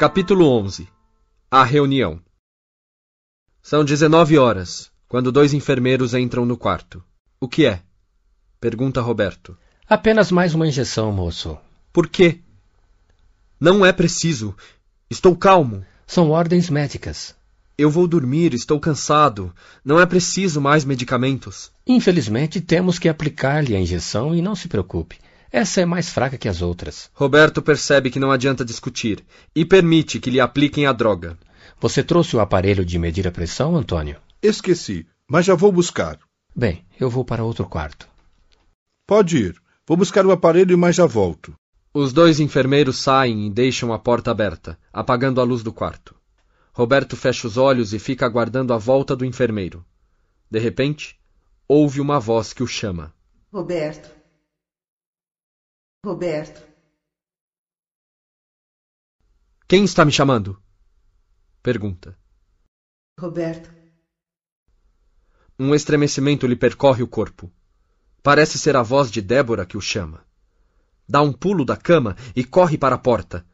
Capítulo 11 A reunião São 19 horas, quando dois enfermeiros entram no quarto. O que é? Pergunta Roberto. Apenas mais uma injeção, moço. Por quê? Não é preciso. Estou calmo. São ordens médicas. Eu vou dormir, estou cansado. Não é preciso mais medicamentos. Infelizmente, temos que aplicar-lhe a injeção e não se preocupe. Essa é mais fraca que as outras. Roberto percebe que não adianta discutir e permite que lhe apliquem a droga. Você trouxe o aparelho de medir a pressão, Antônio? Esqueci, mas já vou buscar. Bem, eu vou para outro quarto. Pode ir. Vou buscar o aparelho, mas já volto. Os dois enfermeiros saem e deixam a porta aberta, apagando a luz do quarto. Roberto fecha os olhos e fica aguardando a volta do enfermeiro. De repente, ouve uma voz que o chama. Roberto. Roberto. Quem está me chamando? Pergunta. Roberto. Um estremecimento lhe percorre o corpo. Parece ser a voz de Débora que o chama. Dá um pulo da cama e corre para a porta.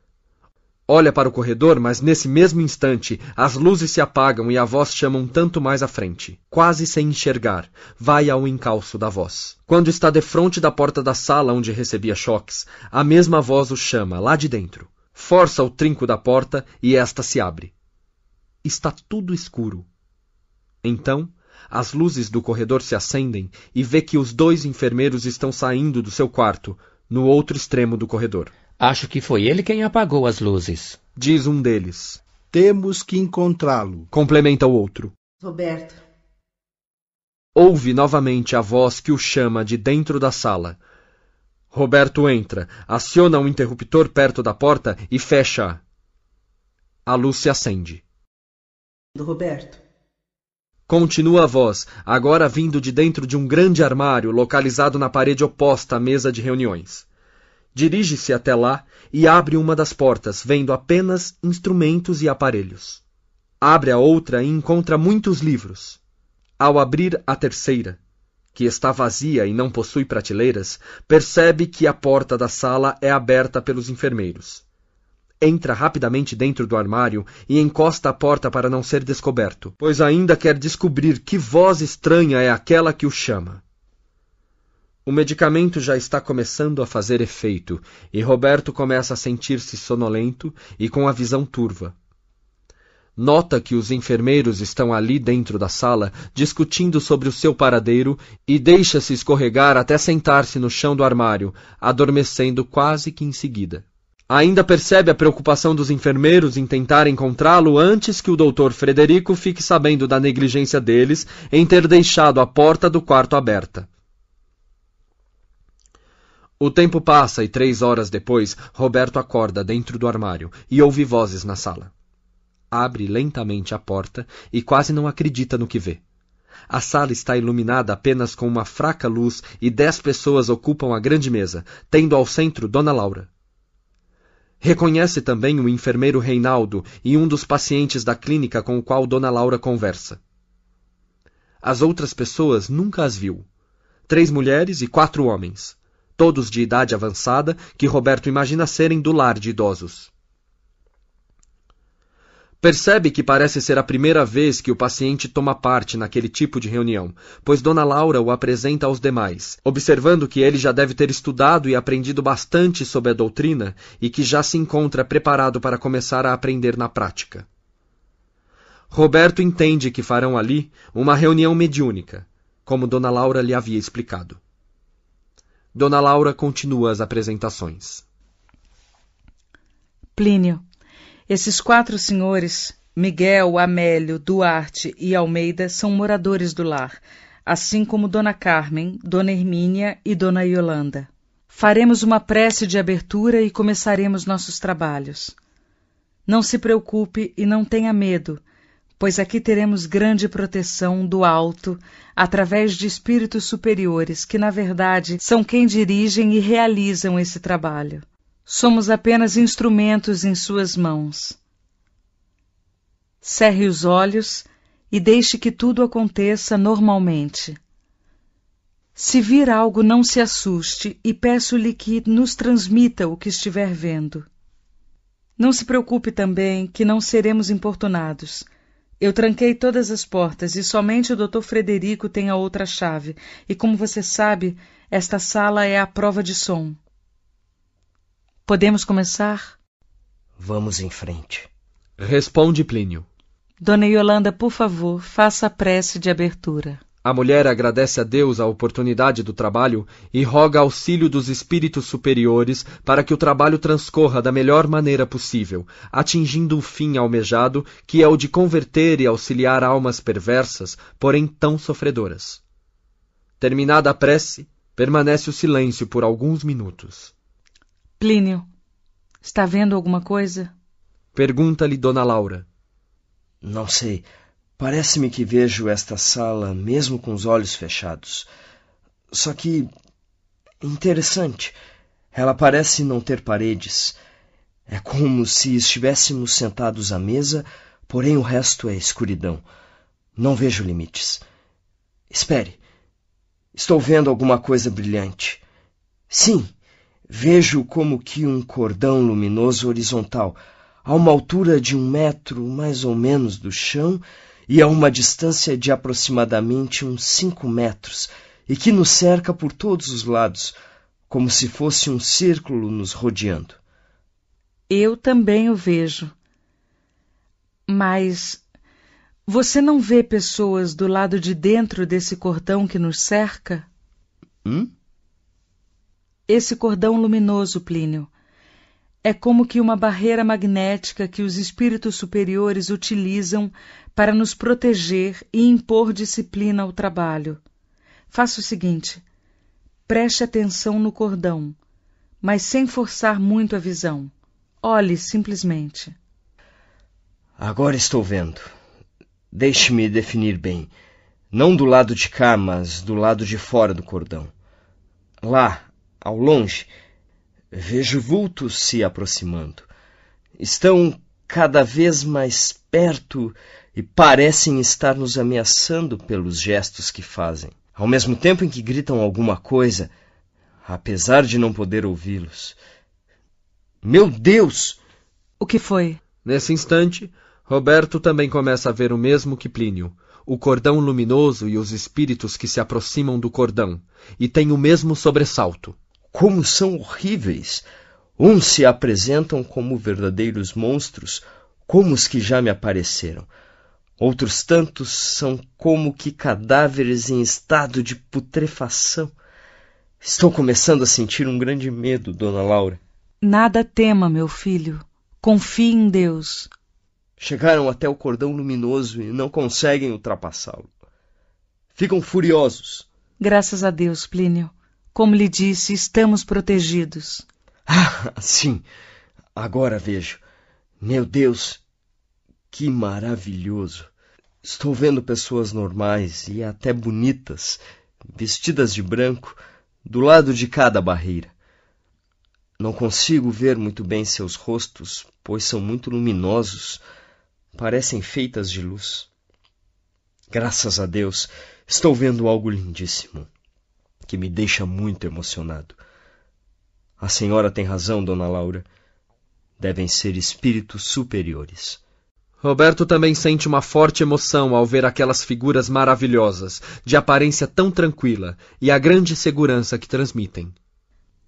Olha para o corredor, mas nesse mesmo instante as luzes se apagam e a voz chama um tanto mais à frente. Quase sem enxergar, vai ao encalço da voz. Quando está defronte da porta da sala onde recebia choques, a mesma voz o chama, lá de dentro. Força o trinco da porta e esta se abre. Está tudo escuro. Então, as luzes do corredor se acendem e vê que os dois enfermeiros estão saindo do seu quarto, no outro extremo do corredor. Acho que foi ele quem apagou as luzes. Diz um deles. Temos que encontrá-lo. Complementa o outro. Roberto. Ouve novamente a voz que o chama de dentro da sala. Roberto entra, aciona um interruptor perto da porta e fecha-a. A luz se acende. Do Roberto. Continua a voz, agora vindo de dentro de um grande armário localizado na parede oposta à mesa de reuniões. Dirige-se até lá e abre uma das portas, vendo apenas instrumentos e aparelhos. Abre a outra e encontra muitos livros. Ao abrir a terceira, que está vazia e não possui prateleiras, percebe que a porta da sala é aberta pelos enfermeiros. Entra rapidamente dentro do armário e encosta a porta para não ser descoberto, pois ainda quer descobrir que voz estranha é aquela que o chama. O medicamento já está começando a fazer efeito e Roberto começa a sentir-se sonolento e com a visão turva. Nota que os enfermeiros estão ali dentro da sala discutindo sobre o seu paradeiro e deixa-se escorregar até sentar-se no chão do armário, adormecendo quase que em seguida. Ainda percebe a preocupação dos enfermeiros em tentar encontrá-lo antes que o doutor Frederico fique sabendo da negligência deles em ter deixado a porta do quarto aberta. O tempo passa e três horas depois, Roberto acorda dentro do armário e ouve vozes na sala. Abre lentamente a porta e quase não acredita no que vê. A sala está iluminada apenas com uma fraca luz e dez pessoas ocupam a grande mesa, tendo ao centro Dona Laura. Reconhece também o enfermeiro Reinaldo e um dos pacientes da clínica com o qual Dona Laura conversa. As outras pessoas nunca as viu. Três mulheres e quatro homens, todos de idade avançada, que Roberto imagina serem do lar de idosos. Percebe que parece ser a primeira vez que o paciente toma parte naquele tipo de reunião, pois Dona Laura o apresenta aos demais, observando que ele já deve ter estudado e aprendido bastante sobre a doutrina e que já se encontra preparado para começar a aprender na prática. Roberto entende que farão ali uma reunião mediúnica, como Dona Laura lhe havia explicado. Dona Laura continua as apresentações. Plínio, esses quatro senhores, Miguel, Amélio, Duarte e Almeida, são moradores do lar, assim como Dona Carmen, Dona Hermínia e Dona Yolanda. Faremos uma prece de abertura e começaremos nossos trabalhos. Não se preocupe e não tenha medo, pois aqui teremos grande proteção do alto, através de espíritos superiores que, na verdade, são quem dirigem e realizam esse trabalho. Somos apenas instrumentos em suas mãos. Cerre os olhos e deixe que tudo aconteça normalmente. Se vir algo, não se assuste e peço-lhe que nos transmita o que estiver vendo. Não se preocupe também que não seremos importunados. Eu tranquei todas as portas e somente o Dr. Frederico tem a outra chave, e como você sabe, esta sala é a prova de som. Podemos começar? Vamos em frente. Responde Plínio. Dona Yolanda, por favor, faça a prece de abertura. A mulher agradece a Deus a oportunidade do trabalho e roga auxílio dos espíritos superiores para que o trabalho transcorra da melhor maneira possível, atingindo o fim almejado, que é o de converter e auxiliar almas perversas, porém tão sofredoras. Terminada a prece, permanece o silêncio por alguns minutos. Plínio, está vendo alguma coisa? Pergunta-lhe Dona Laura. Não sei. Parece-me que vejo esta sala mesmo com os olhos fechados. Só que. interessante. Ela parece não ter paredes. É como se estivéssemos sentados à mesa, porém o resto é escuridão. Não vejo limites. Espere. Estou vendo alguma coisa brilhante. Sim, vejo como que um cordão luminoso horizontal, a uma altura de um metro mais ou menos do chão, e a uma distância de aproximadamente uns cinco metros, e que nos cerca por todos os lados, como se fosse um círculo nos rodeando. Eu também o vejo. Mas você não vê pessoas do lado de dentro desse cordão que nos cerca? Hum? Esse cordão luminoso, Plínio, é como que uma barreira magnética que os espíritos superiores utilizam para nos proteger e impor disciplina ao trabalho. Faça o seguinte: preste atenção no cordão, mas sem forçar muito a visão. Olhe simplesmente. Agora estou vendo. Deixe-me definir bem. Não do lado de cá, mas do lado de fora do cordão. Lá, ao longe, Vejo vultos se aproximando. Estão cada vez mais perto e parecem estar nos ameaçando pelos gestos que fazem. Ao mesmo tempo em que gritam alguma coisa, apesar de não poder ouvi-los. Meu Deus! O que foi? Nesse instante, Roberto também começa a ver o mesmo que Plínio, o cordão luminoso e os espíritos que se aproximam do cordão, e tem o mesmo sobressalto como são horríveis! Uns se apresentam como verdadeiros monstros, como os que já me apareceram. Outros tantos são como que cadáveres em estado de putrefação. Estou começando a sentir um grande medo, dona Laura. Nada tema, meu filho. Confie em Deus. Chegaram até o cordão luminoso e não conseguem ultrapassá-lo. Ficam furiosos. Graças a Deus, Plínio. Como lhe disse, estamos protegidos. Ah, sim. Agora vejo. Meu Deus, que maravilhoso. Estou vendo pessoas normais e até bonitas, vestidas de branco, do lado de cada barreira. Não consigo ver muito bem seus rostos, pois são muito luminosos, parecem feitas de luz. Graças a Deus, estou vendo algo lindíssimo que me deixa muito emocionado. A senhora tem razão, dona Laura. Devem ser espíritos superiores. Roberto também sente uma forte emoção ao ver aquelas figuras maravilhosas, de aparência tão tranquila, e a grande segurança que transmitem.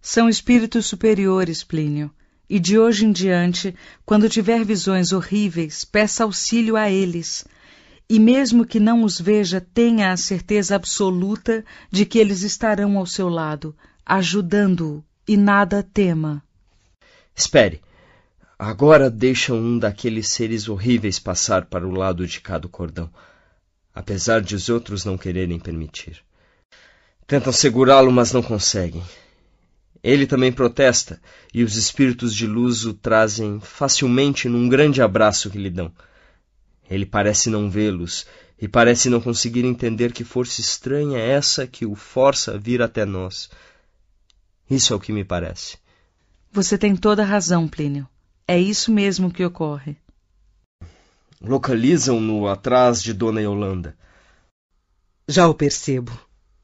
São espíritos superiores, Plínio, e de hoje em diante, quando tiver visões horríveis, peça auxílio a eles e mesmo que não os veja, tenha a certeza absoluta de que eles estarão ao seu lado, ajudando-o, e nada tema. Espere. Agora deixa um daqueles seres horríveis passar para o lado de cada cordão, apesar de os outros não quererem permitir. Tentam segurá-lo, mas não conseguem. Ele também protesta, e os espíritos de luz o trazem facilmente num grande abraço que lhe dão. Ele parece não vê-los e parece não conseguir entender que força estranha é essa que o força a vir até nós. Isso é o que me parece. Você tem toda a razão, Plínio. É isso mesmo que ocorre. Localizam-no atrás de Dona Yolanda. Já o percebo,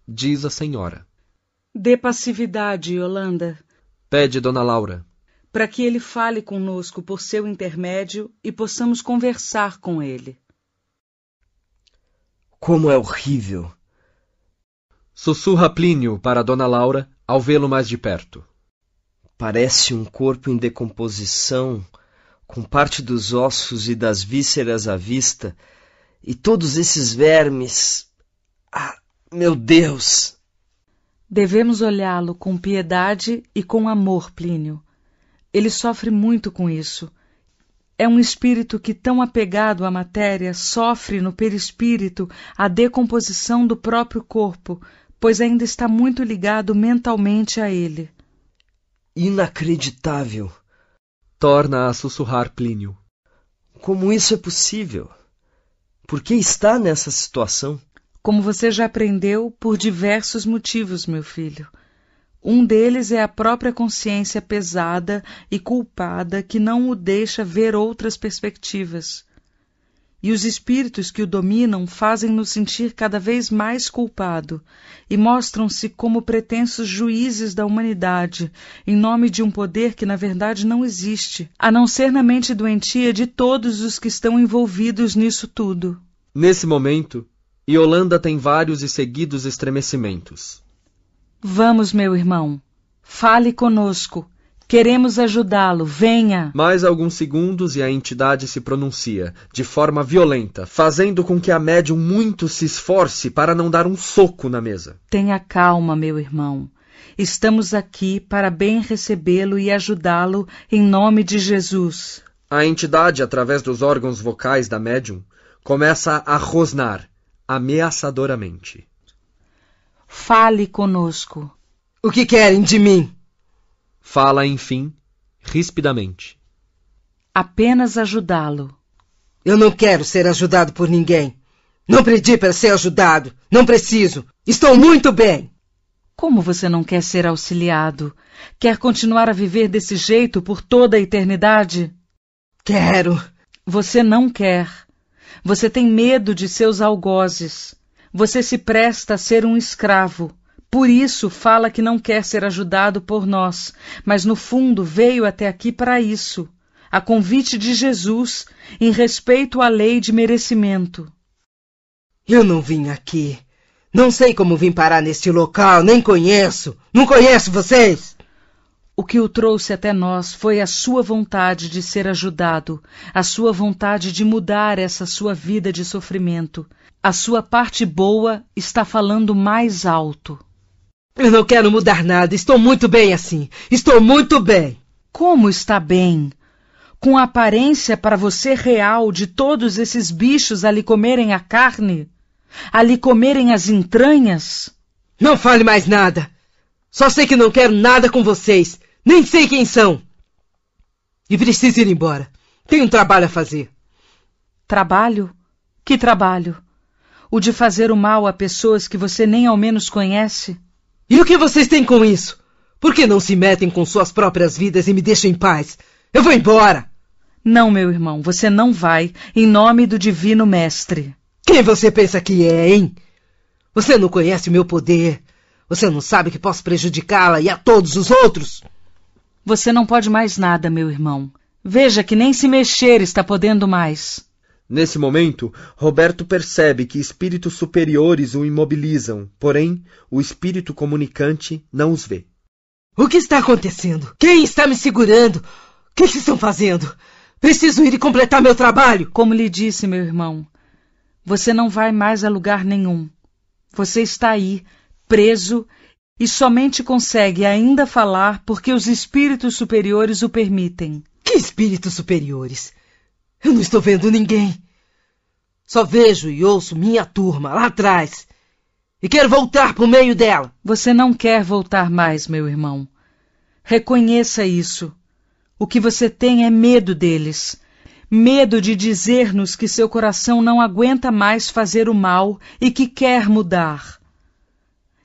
diz a senhora. Dê passividade, Yolanda. Pede Dona Laura. Para que ele fale conosco por seu intermédio e possamos conversar com ele. Como é horrível! Sussurra Plínio para Dona Laura ao vê-lo mais de perto. Parece um corpo em decomposição, com parte dos ossos e das vísceras à vista, e todos esses vermes. Ah, meu Deus! Devemos olhá-lo com piedade e com amor, Plínio. Ele sofre muito com isso. É um espírito que, tão apegado à matéria, sofre no perispírito a decomposição do próprio corpo, pois ainda está muito ligado mentalmente a ele. Inacreditável! Torna a sussurrar Plínio. Como isso é possível? Por que está nessa situação? Como você já aprendeu, por diversos motivos, meu filho. Um deles é a própria consciência pesada e culpada que não o deixa ver outras perspectivas. E os espíritos que o dominam fazem-no sentir cada vez mais culpado e mostram-se como pretensos juízes da humanidade, em nome de um poder que na verdade não existe, a não ser na mente doentia de todos os que estão envolvidos nisso tudo. Nesse momento, Yolanda tem vários e seguidos estremecimentos. Vamos, meu irmão, fale conosco. Queremos ajudá-lo, venha! Mais alguns segundos e a entidade se pronuncia, de forma violenta, fazendo com que a médium muito se esforce para não dar um soco na mesa. Tenha calma, meu irmão. Estamos aqui para bem recebê-lo e ajudá-lo em nome de Jesus. A entidade, através dos órgãos vocais da médium, começa a rosnar ameaçadoramente. Fale conosco. O que querem de mim? Fala, enfim, rispidamente. Apenas ajudá-lo. Eu não quero ser ajudado por ninguém. Não pedi para ser ajudado. Não preciso. Estou muito bem. Como você não quer ser auxiliado? Quer continuar a viver desse jeito por toda a eternidade? Quero. Você não quer. Você tem medo de seus algozes. Você se presta a ser um escravo. Por isso fala que não quer ser ajudado por nós, mas no fundo veio até aqui para isso, a convite de Jesus, em respeito à lei de merecimento. Eu não vim aqui. Não sei como vim parar neste local, nem conheço. Não conheço vocês. O que o trouxe até nós foi a sua vontade de ser ajudado, a sua vontade de mudar essa sua vida de sofrimento. A sua parte boa está falando mais alto. Eu não quero mudar nada. Estou muito bem assim. Estou muito bem. Como está bem? Com a aparência para você real de todos esses bichos a lhe comerem a carne? A lhe comerem as entranhas? Não fale mais nada. Só sei que não quero nada com vocês. Nem sei quem são. E preciso ir embora. Tenho um trabalho a fazer. Trabalho? Que trabalho? O de fazer o mal a pessoas que você nem ao menos conhece? E o que vocês têm com isso? Por que não se metem com suas próprias vidas e me deixam em paz? Eu vou embora! Não, meu irmão, você não vai, em nome do Divino Mestre. Quem você pensa que é, hein? Você não conhece o meu poder. Você não sabe que posso prejudicá-la e a todos os outros. Você não pode mais nada, meu irmão. Veja que nem se mexer está podendo mais. Nesse momento, Roberto percebe que espíritos superiores o imobilizam, porém, o espírito comunicante não os vê. O que está acontecendo? Quem está me segurando? O que, que estão fazendo? Preciso ir e completar meu trabalho. Como lhe disse, meu irmão, você não vai mais a lugar nenhum. Você está aí, preso, e somente consegue ainda falar porque os espíritos superiores o permitem. Que espíritos superiores? Eu não estou vendo ninguém. Só vejo e ouço minha turma lá atrás. E quero voltar para o meio dela. Você não quer voltar mais, meu irmão. Reconheça isso. O que você tem é medo deles. Medo de dizer-nos que seu coração não aguenta mais fazer o mal e que quer mudar.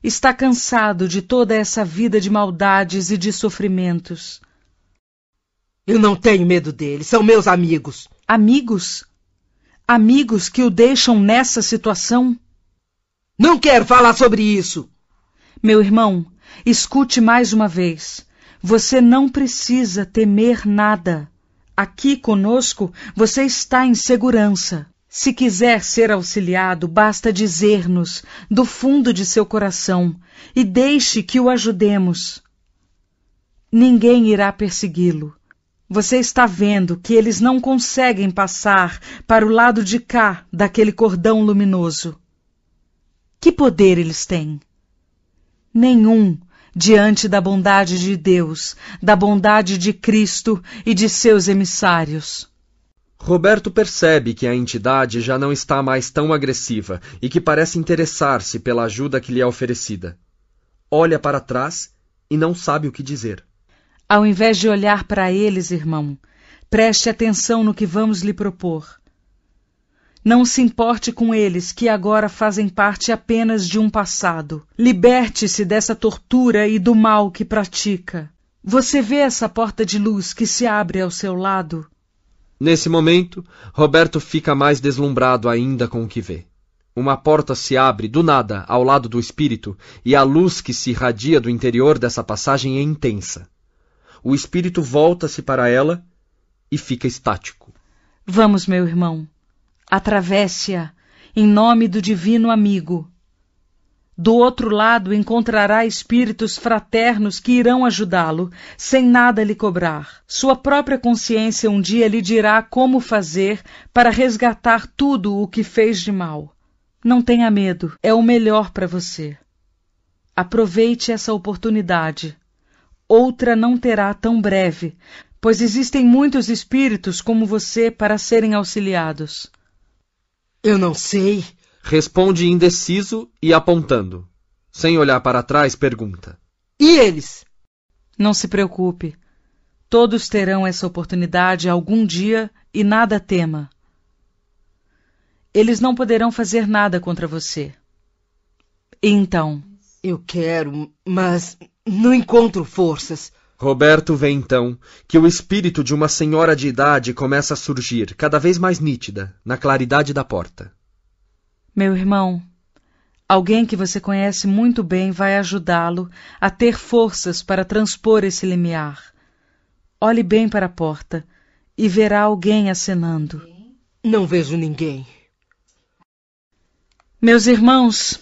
Está cansado de toda essa vida de maldades e de sofrimentos. Eu não tenho medo deles, são meus amigos. Amigos? Amigos que o deixam nessa situação? Não quero falar sobre isso. Meu irmão, escute mais uma vez. Você não precisa temer nada. Aqui conosco você está em segurança. Se quiser ser auxiliado, basta dizer-nos do fundo de seu coração e deixe que o ajudemos. Ninguém irá persegui-lo. Você está vendo que eles não conseguem passar para o lado de cá daquele cordão luminoso. Que poder eles têm? Nenhum diante da bondade de Deus, da bondade de Cristo e de seus emissários. Roberto percebe que a entidade já não está mais tão agressiva e que parece interessar-se pela ajuda que lhe é oferecida. Olha para trás e não sabe o que dizer. Ao invés de olhar para eles, irmão, preste atenção no que vamos lhe propor. Não se importe com eles, que agora fazem parte apenas de um passado. Liberte-se dessa tortura e do mal que pratica. Você vê essa porta de luz que se abre ao seu lado? Nesse momento, Roberto fica mais deslumbrado ainda com o que vê. Uma porta se abre do nada ao lado do espírito e a luz que se irradia do interior dessa passagem é intensa. O espírito volta-se para ela e fica estático. Vamos, meu irmão. Atravesse-a em nome do divino amigo. Do outro lado encontrará espíritos fraternos que irão ajudá-lo, sem nada lhe cobrar. Sua própria consciência um dia lhe dirá como fazer para resgatar tudo o que fez de mal. Não tenha medo, é o melhor para você. Aproveite essa oportunidade. Outra não terá tão breve, pois existem muitos espíritos como você para serem auxiliados. Eu não sei, Responde indeciso e apontando. Sem olhar para trás, pergunta: E eles? Não se preocupe. Todos terão essa oportunidade algum dia e nada tema. Eles não poderão fazer nada contra você. E então? Eu quero, mas não encontro forças. Roberto vê então que o espírito de uma senhora de idade começa a surgir, cada vez mais nítida, na claridade da porta. Meu irmão, alguém que você conhece muito bem vai ajudá-lo a ter forças para transpor esse limiar. Olhe bem para a porta e verá alguém acenando. Não vejo ninguém. Meus irmãos,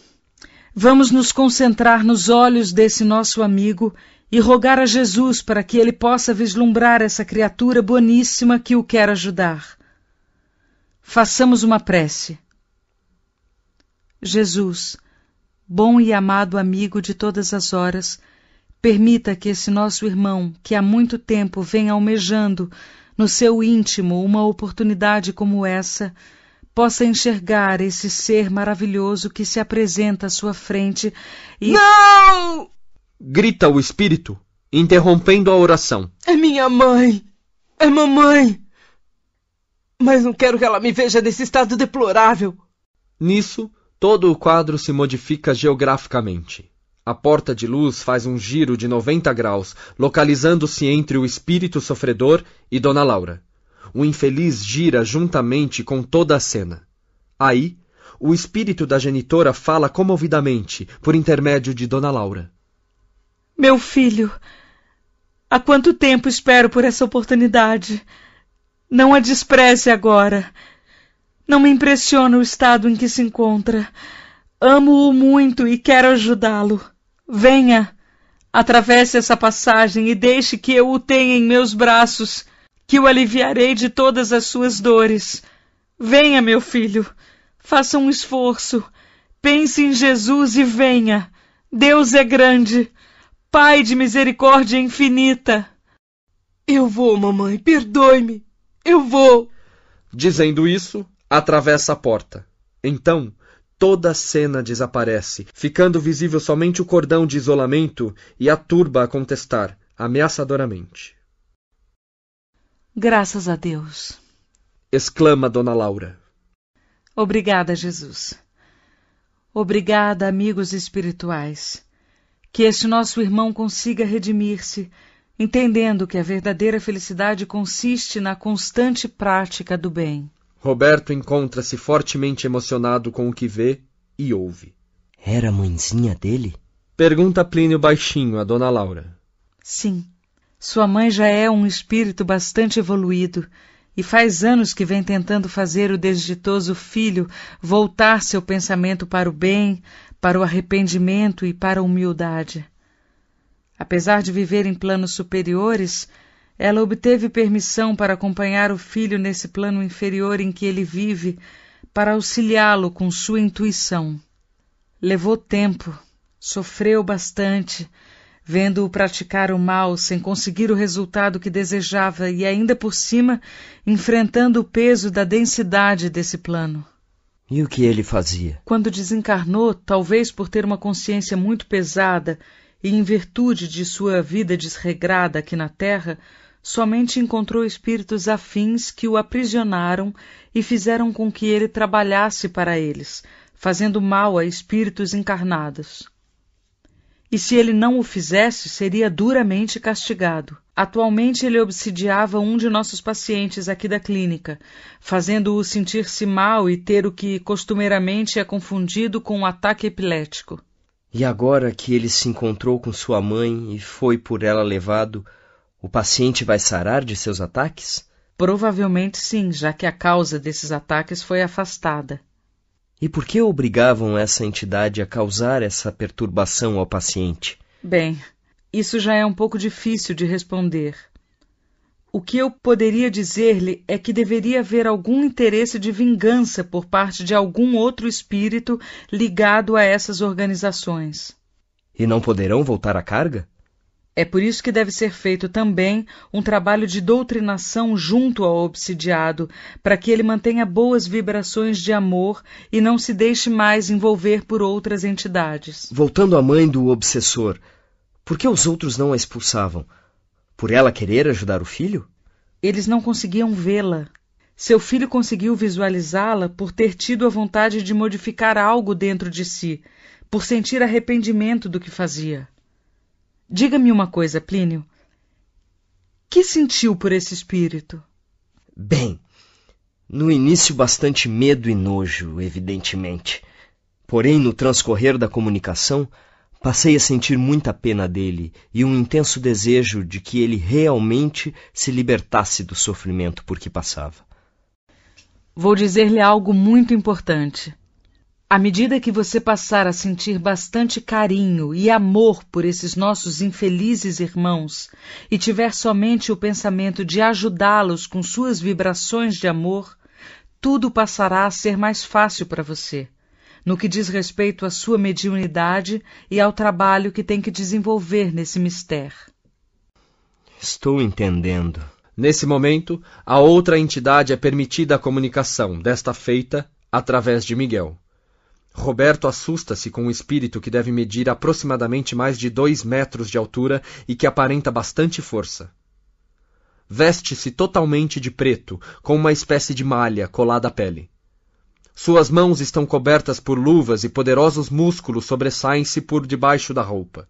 vamos nos concentrar nos olhos desse nosso amigo e rogar a Jesus para que ele possa vislumbrar essa criatura boníssima que o quer ajudar. Façamos uma prece. Jesus, bom e amado amigo de todas as horas, permita que esse nosso irmão, que há muito tempo vem almejando no seu íntimo uma oportunidade como essa, possa enxergar esse ser maravilhoso que se apresenta à sua frente e. Não! Grita o espírito, interrompendo a oração. É minha mãe! É mamãe! Mas não quero que ela me veja nesse estado deplorável. Nisso, todo o quadro se modifica geograficamente. A porta de luz faz um giro de 90 graus, localizando-se entre o espírito sofredor e Dona Laura. O infeliz gira juntamente com toda a cena. Aí, o espírito da genitora fala comovidamente, por intermédio de Dona Laura. Meu filho, há quanto tempo espero por essa oportunidade? Não a despreze agora. Não me impressiona o estado em que se encontra. Amo-o muito e quero ajudá-lo. Venha, atravesse essa passagem e deixe que eu o tenha em meus braços, que o aliviarei de todas as suas dores. Venha, meu filho, faça um esforço. Pense em Jesus e venha. Deus é grande, Pai de misericórdia infinita. Eu vou, mamãe, perdoe-me. Eu vou. Dizendo isso, atravessa a porta. Então, toda a cena desaparece, ficando visível somente o cordão de isolamento e a turba a contestar, ameaçadoramente. Graças a Deus. Exclama Dona Laura. Obrigada, Jesus. Obrigada, amigos espirituais. Que este nosso irmão consiga redimir-se, entendendo que a verdadeira felicidade consiste na constante prática do bem. Roberto encontra-se fortemente emocionado com o que vê e ouve. Era a mãezinha dele? Pergunta Plínio baixinho a Dona Laura. Sim, Sua mãe já é um espírito bastante evoluído e faz anos que vem tentando fazer o desditoso filho voltar seu pensamento para o bem, para o arrependimento e para a humildade. Apesar de viver em planos superiores, ela obteve permissão para acompanhar o filho nesse plano inferior em que ele vive, para auxiliá-lo com sua intuição. Levou tempo, sofreu bastante, vendo-o praticar o mal sem conseguir o resultado que desejava e ainda por cima enfrentando o peso da densidade desse plano. E o que ele fazia? Quando desencarnou, talvez por ter uma consciência muito pesada e em virtude de sua vida desregrada aqui na Terra, somente encontrou espíritos afins que o aprisionaram e fizeram com que ele trabalhasse para eles, fazendo mal a espíritos encarnados. E se ele não o fizesse, seria duramente castigado. Atualmente ele obsidiava um de nossos pacientes aqui da clínica, fazendo-o sentir-se mal e ter o que costumeiramente é confundido com um ataque epilético. E agora que ele se encontrou com sua mãe e foi por ela levado, o paciente vai sarar de seus ataques? Provavelmente sim, já que a causa desses ataques foi afastada. E por que obrigavam essa entidade a causar essa perturbação ao paciente? Bem, isso já é um pouco difícil de responder. O que eu poderia dizer-lhe é que deveria haver algum interesse de vingança por parte de algum outro espírito ligado a essas organizações. E não poderão voltar à carga? É por isso que deve ser feito também um trabalho de doutrinação junto ao obsidiado, para que ele mantenha boas vibrações de amor e não se deixe mais envolver por outras entidades. Voltando à mãe do obsessor, por que os outros não a expulsavam? Por ela querer ajudar o filho? Eles não conseguiam vê-la. Seu filho conseguiu visualizá-la por ter tido a vontade de modificar algo dentro de si, por sentir arrependimento do que fazia. Diga-me uma coisa, Plínio. Que sentiu por esse espírito? Bem, no início bastante medo e nojo, evidentemente. Porém, no transcorrer da comunicação, passei a sentir muita pena dele e um intenso desejo de que ele realmente se libertasse do sofrimento por que passava. Vou dizer-lhe algo muito importante. À medida que você passar a sentir bastante carinho e amor por esses nossos infelizes irmãos e tiver somente o pensamento de ajudá-los com suas vibrações de amor, tudo passará a ser mais fácil para você, no que diz respeito à sua mediunidade e ao trabalho que tem que desenvolver nesse mistério. Estou entendendo. Nesse momento, a outra entidade é permitida a comunicação, desta feita através de Miguel. Roberto assusta-se com um espírito que deve medir aproximadamente mais de dois metros de altura e que aparenta bastante força. Veste-se totalmente de preto, com uma espécie de malha colada à pele. Suas mãos estão cobertas por luvas e poderosos músculos sobressaem-se por debaixo da roupa.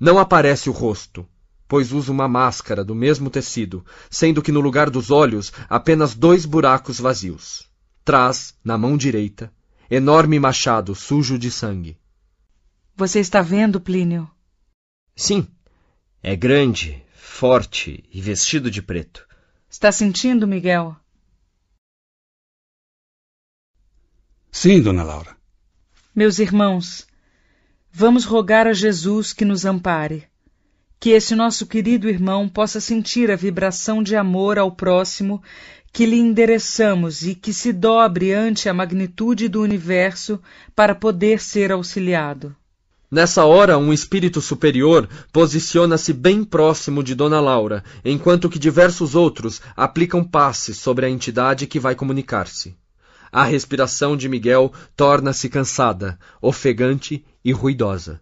Não aparece o rosto, pois usa uma máscara do mesmo tecido, sendo que no lugar dos olhos apenas dois buracos vazios. Traz, na mão direita, enorme machado sujo de sangue. Você está vendo, Plínio? Sim. É grande, forte e vestido de preto. Está sentindo, Miguel? Sim, dona Laura. Meus irmãos, vamos rogar a Jesus que nos ampare. Que esse nosso querido irmão possa sentir a vibração de amor ao próximo que lhe endereçamos e que se dobre ante a magnitude do universo para poder ser auxiliado. Nessa hora, um espírito superior posiciona-se bem próximo de Dona Laura, enquanto que diversos outros aplicam passes sobre a entidade que vai comunicar-se. A respiração de Miguel torna-se cansada, ofegante e ruidosa.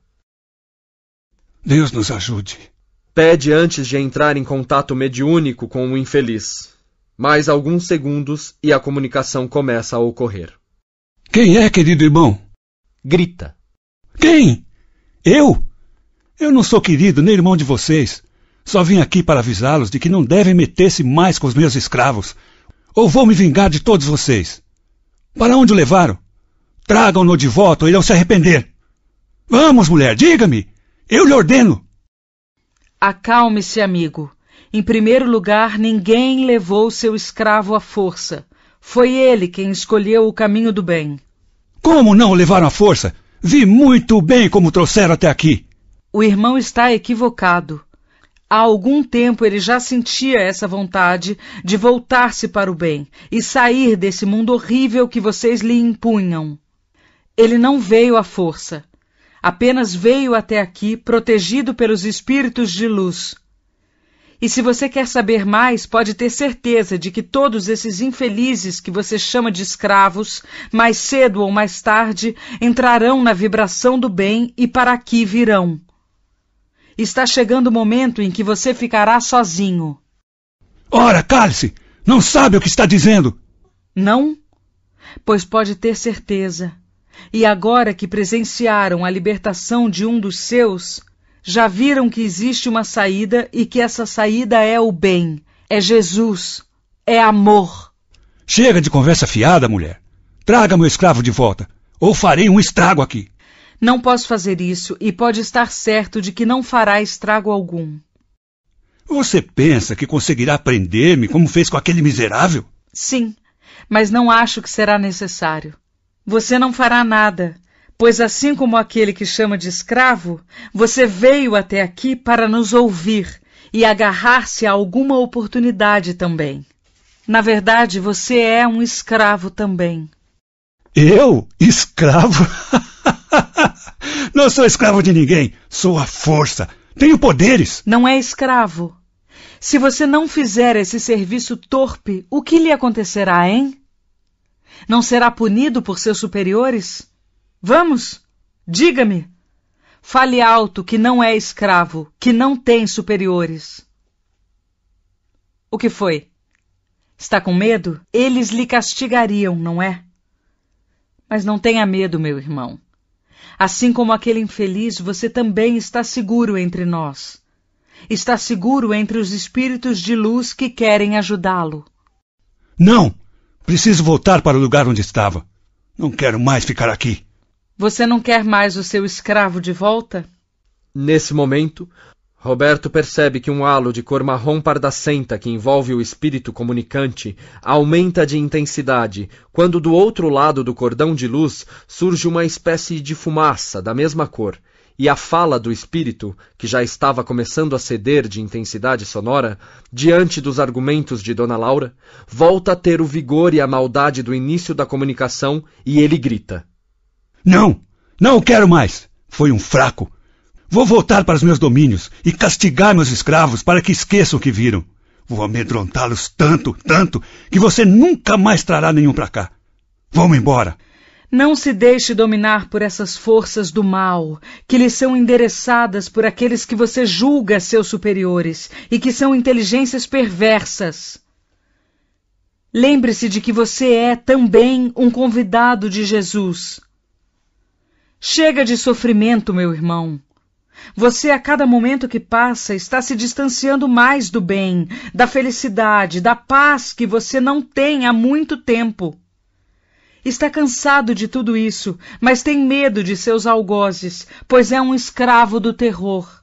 Deus nos ajude. Pede antes de entrar em contato mediúnico com o infeliz. Mais alguns segundos e a comunicação começa a ocorrer. Quem é, querido irmão? Grita. Quem? Eu? Eu não sou querido nem irmão de vocês. Só vim aqui para avisá-los de que não devem meter-se mais com os meus escravos, ou vou me vingar de todos vocês. Para onde o levaram? Tragam-no de volta ou irão se arrepender. Vamos, mulher, diga-me. Eu lhe ordeno. Acalme-se, amigo. Em primeiro lugar, ninguém levou seu escravo à força. Foi ele quem escolheu o caminho do bem. Como não o levaram à força? Vi muito bem como trouxeram até aqui. O irmão está equivocado. Há algum tempo ele já sentia essa vontade de voltar-se para o bem e sair desse mundo horrível que vocês lhe impunham. Ele não veio à força. Apenas veio até aqui protegido pelos espíritos de luz. E se você quer saber mais, pode ter certeza de que todos esses infelizes que você chama de escravos, mais cedo ou mais tarde, entrarão na vibração do bem e para aqui virão. Está chegando o momento em que você ficará sozinho. Ora, cale-se! Não sabe o que está dizendo! Não? Pois pode ter certeza. E agora que presenciaram a libertação de um dos seus, já viram que existe uma saída e que essa saída é o bem, é Jesus, é amor. Chega de conversa fiada, mulher. Traga meu escravo de volta, ou farei um estrago aqui. Não posso fazer isso e pode estar certo de que não fará estrago algum. Você pensa que conseguirá prender-me como fez com aquele miserável? Sim, mas não acho que será necessário. Você não fará nada, pois assim como aquele que chama de escravo, você veio até aqui para nos ouvir e agarrar-se a alguma oportunidade também. Na verdade, você é um escravo também. Eu? Escravo? Não sou escravo de ninguém. Sou a força. Tenho poderes. Não é escravo. Se você não fizer esse serviço torpe, o que lhe acontecerá, hein? Não será punido por seus superiores? Vamos, diga-me. Fale alto que não é escravo, que não tem superiores. O que foi? Está com medo? Eles lhe castigariam, não é? Mas não tenha medo, meu irmão. Assim como aquele infeliz, você também está seguro entre nós. Está seguro entre os espíritos de luz que querem ajudá-lo. Não! Preciso voltar para o lugar onde estava. Não quero mais ficar aqui. Você não quer mais o seu escravo de volta? Nesse momento, Roberto percebe que um halo de cor marrom pardacenta que envolve o espírito comunicante aumenta de intensidade, quando do outro lado do cordão de luz surge uma espécie de fumaça da mesma cor, e a fala do espírito, que já estava começando a ceder de intensidade sonora, diante dos argumentos de Dona Laura, volta a ter o vigor e a maldade do início da comunicação e ele grita: Não! Não quero mais! Foi um fraco! Vou voltar para os meus domínios e castigar meus escravos para que esqueçam o que viram. Vou amedrontá-los tanto, tanto, que você nunca mais trará nenhum para cá. Vamos embora. Não se deixe dominar por essas forças do mal, que lhe são endereçadas por aqueles que você julga seus superiores e que são inteligências perversas. Lembre-se de que você é também um convidado de Jesus. Chega de sofrimento, meu irmão. Você, a cada momento que passa, está se distanciando mais do bem, da felicidade, da paz que você não tem há muito tempo. Está cansado de tudo isso, mas tem medo de seus algozes, pois é um escravo do terror.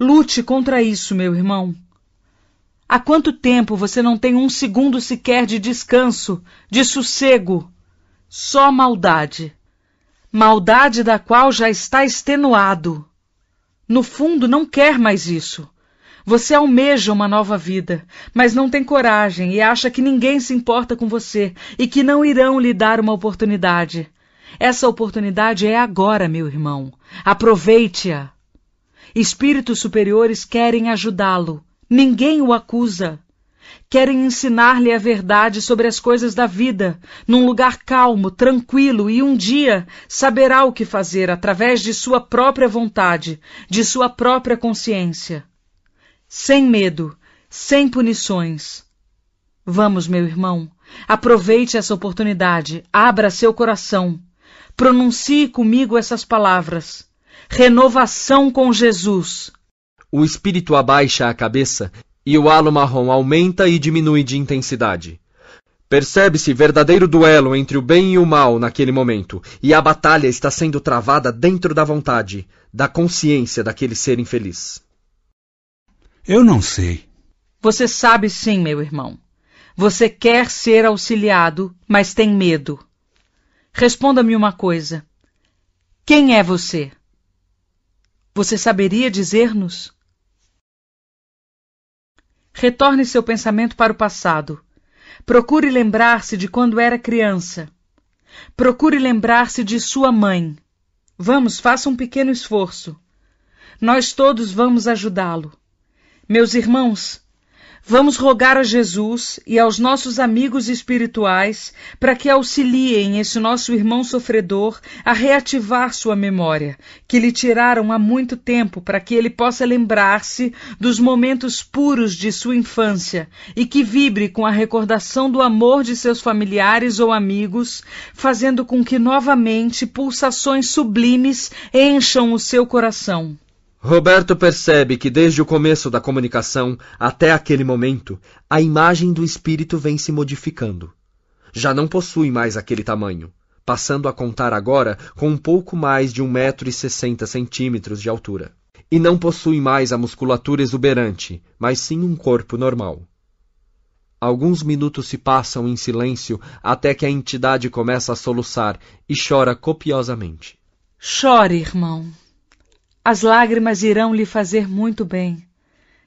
Lute contra isso, meu irmão. Há quanto tempo você não tem um segundo sequer de descanso, de sossego? Só maldade. Maldade da qual já está extenuado. No fundo, não quer mais isso. Você almeja uma nova vida, mas não tem coragem e acha que ninguém se importa com você e que não irão lhe dar uma oportunidade. Essa oportunidade é agora, meu irmão. Aproveite-a. Espíritos superiores querem ajudá-lo. Ninguém o acusa. Querem ensinar-lhe a verdade sobre as coisas da vida, num lugar calmo, tranquilo, e um dia saberá o que fazer através de sua própria vontade, de sua própria consciência. Sem medo, sem punições. Vamos, meu irmão, aproveite essa oportunidade, abra seu coração, pronuncie comigo essas palavras. Renovação com Jesus. O espírito abaixa a cabeça e o halo marrom aumenta e diminui de intensidade. Percebe-se verdadeiro duelo entre o bem e o mal naquele momento, e a batalha está sendo travada dentro da vontade, da consciência daquele ser infeliz. Eu não sei. Você sabe sim, meu irmão. Você quer ser auxiliado, mas tem medo. Responda-me uma coisa. Quem é você? Você saberia dizer-nos? Retorne seu pensamento para o passado. Procure lembrar-se de quando era criança. Procure lembrar-se de sua mãe. Vamos, faça um pequeno esforço. Nós todos vamos ajudá-lo. Meus irmãos, Vamos rogar a Jesus e aos nossos amigos espirituais para que auxiliem esse nosso irmão sofredor a reativar sua memória, que lhe tiraram há muito tempo, para que ele possa lembrar-se dos momentos puros de sua infância e que vibre com a recordação do amor de seus familiares ou amigos, fazendo com que novamente pulsações sublimes encham o seu coração. Roberto percebe que desde o começo da comunicação até aquele momento, a imagem do espírito vem se modificando. Já não possui mais aquele tamanho, passando a contar agora com um pouco mais de um metro e sessenta centímetros de altura. E não possui mais a musculatura exuberante, mas sim um corpo normal. Alguns minutos se passam em silêncio até que a entidade começa a soluçar e chora copiosamente. Chore, irmão. As lágrimas irão lhe fazer muito bem.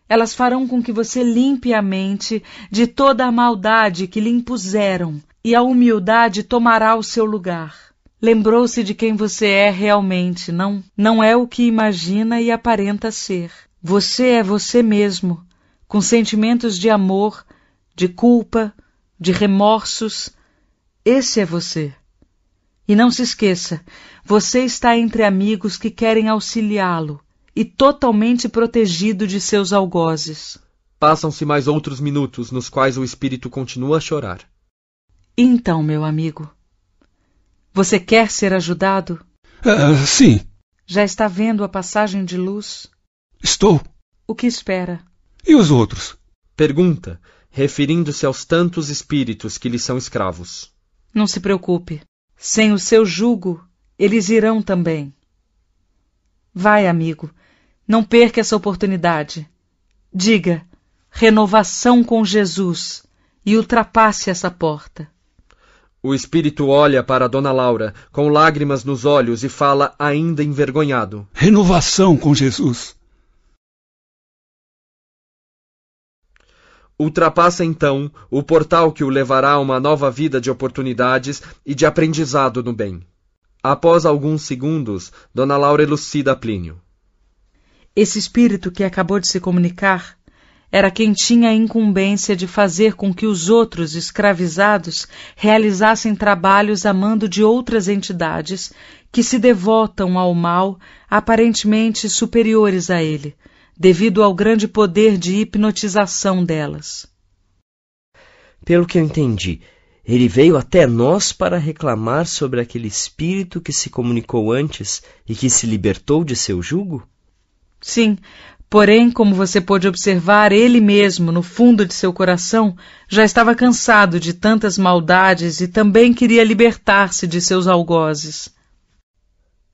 Elas farão com que você limpe a mente de toda a maldade que lhe impuseram, e a humildade tomará o seu lugar. Lembrou-se de quem você é realmente, não, não é o que imagina e aparenta ser. Você é você mesmo, com sentimentos de amor, de culpa, de remorsos. Esse é você. E não se esqueça, você está entre amigos que querem auxiliá-lo e totalmente protegido de seus algozes. Passam-se mais outros minutos nos quais o espírito continua a chorar. Então, meu amigo, você quer ser ajudado? Uh, sim. Já está vendo a passagem de luz? Estou. O que espera? E os outros? Pergunta, referindo-se aos tantos espíritos que lhe são escravos. Não se preocupe. Sem o seu jugo, eles irão também. Vai, amigo, não perca essa oportunidade. Diga, renovação com Jesus, e ultrapasse essa porta. O espírito olha para Dona Laura com lágrimas nos olhos e fala ainda envergonhado. Renovação com Jesus. Ultrapassa então o portal que o levará a uma nova vida de oportunidades e de aprendizado no bem. Após alguns segundos, Dona Laura elucida Plínio. Esse espírito que acabou de se comunicar era quem tinha a incumbência de fazer com que os outros escravizados realizassem trabalhos a mando de outras entidades que se devotam ao mal aparentemente superiores a ele, devido ao grande poder de hipnotização delas. Pelo que eu entendi, ele veio até nós para reclamar sobre aquele espírito que se comunicou antes e que se libertou de seu jugo? Sim, porém, como você pôde observar, ele mesmo, no fundo de seu coração, já estava cansado de tantas maldades e também queria libertar-se de seus algozes.